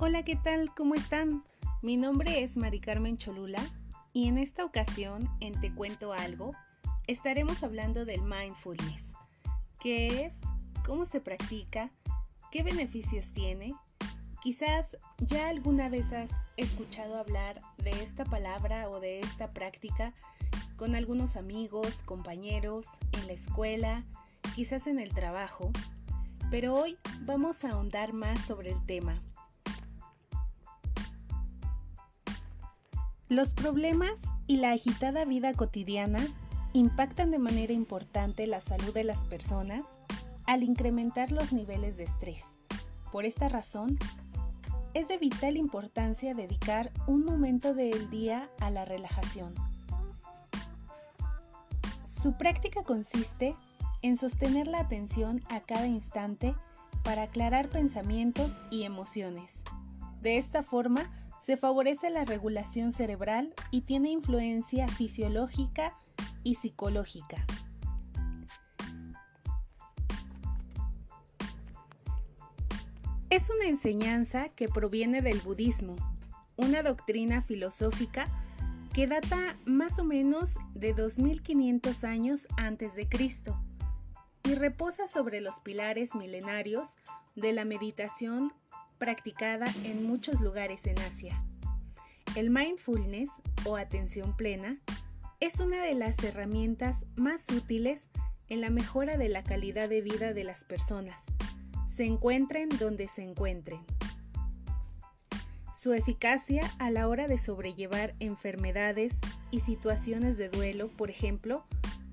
Hola, ¿qué tal? ¿Cómo están? Mi nombre es Mari Carmen Cholula y en esta ocasión, en Te Cuento Algo, estaremos hablando del mindfulness. ¿Qué es? ¿Cómo se practica? ¿Qué beneficios tiene? Quizás ya alguna vez has escuchado hablar de esta palabra o de esta práctica con algunos amigos, compañeros, en la escuela, quizás en el trabajo, pero hoy vamos a ahondar más sobre el tema. Los problemas y la agitada vida cotidiana impactan de manera importante la salud de las personas al incrementar los niveles de estrés. Por esta razón, es de vital importancia dedicar un momento del día a la relajación. Su práctica consiste en sostener la atención a cada instante para aclarar pensamientos y emociones. De esta forma, se favorece la regulación cerebral y tiene influencia fisiológica y psicológica. Es una enseñanza que proviene del budismo, una doctrina filosófica que data más o menos de 2500 años antes de Cristo y reposa sobre los pilares milenarios de la meditación practicada en muchos lugares en Asia. El mindfulness o atención plena es una de las herramientas más útiles en la mejora de la calidad de vida de las personas, se encuentren donde se encuentren. Su eficacia a la hora de sobrellevar enfermedades y situaciones de duelo, por ejemplo,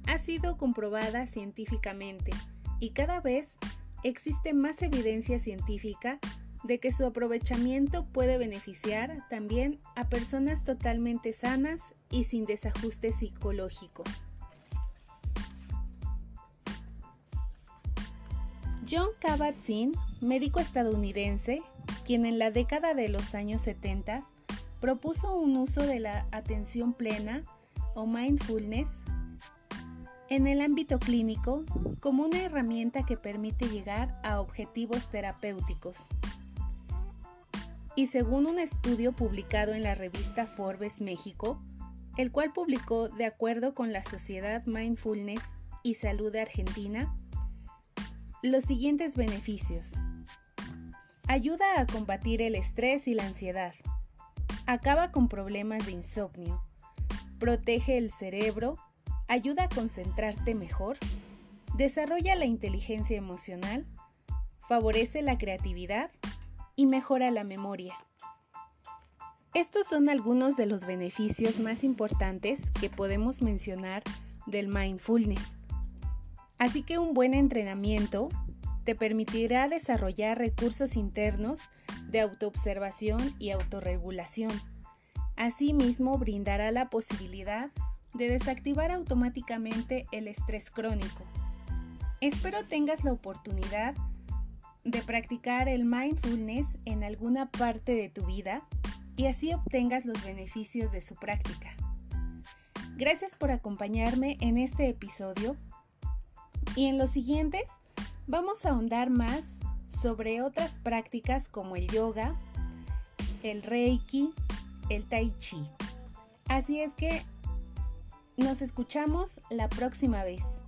ha sido comprobada científicamente y cada vez existe más evidencia científica de que su aprovechamiento puede beneficiar también a personas totalmente sanas y sin desajustes psicológicos. John Kabat-Zinn, médico estadounidense, quien en la década de los años 70 propuso un uso de la atención plena o mindfulness en el ámbito clínico como una herramienta que permite llegar a objetivos terapéuticos y según un estudio publicado en la revista Forbes México, el cual publicó de acuerdo con la Sociedad Mindfulness y Salud de Argentina, los siguientes beneficios. Ayuda a combatir el estrés y la ansiedad. Acaba con problemas de insomnio. Protege el cerebro. Ayuda a concentrarte mejor. Desarrolla la inteligencia emocional. Favorece la creatividad y mejora la memoria. Estos son algunos de los beneficios más importantes que podemos mencionar del mindfulness. Así que un buen entrenamiento te permitirá desarrollar recursos internos de autoobservación y autorregulación. Asimismo, brindará la posibilidad de desactivar automáticamente el estrés crónico. Espero tengas la oportunidad de practicar el mindfulness en alguna parte de tu vida y así obtengas los beneficios de su práctica. Gracias por acompañarme en este episodio y en los siguientes vamos a ahondar más sobre otras prácticas como el yoga, el reiki, el tai chi. Así es que nos escuchamos la próxima vez.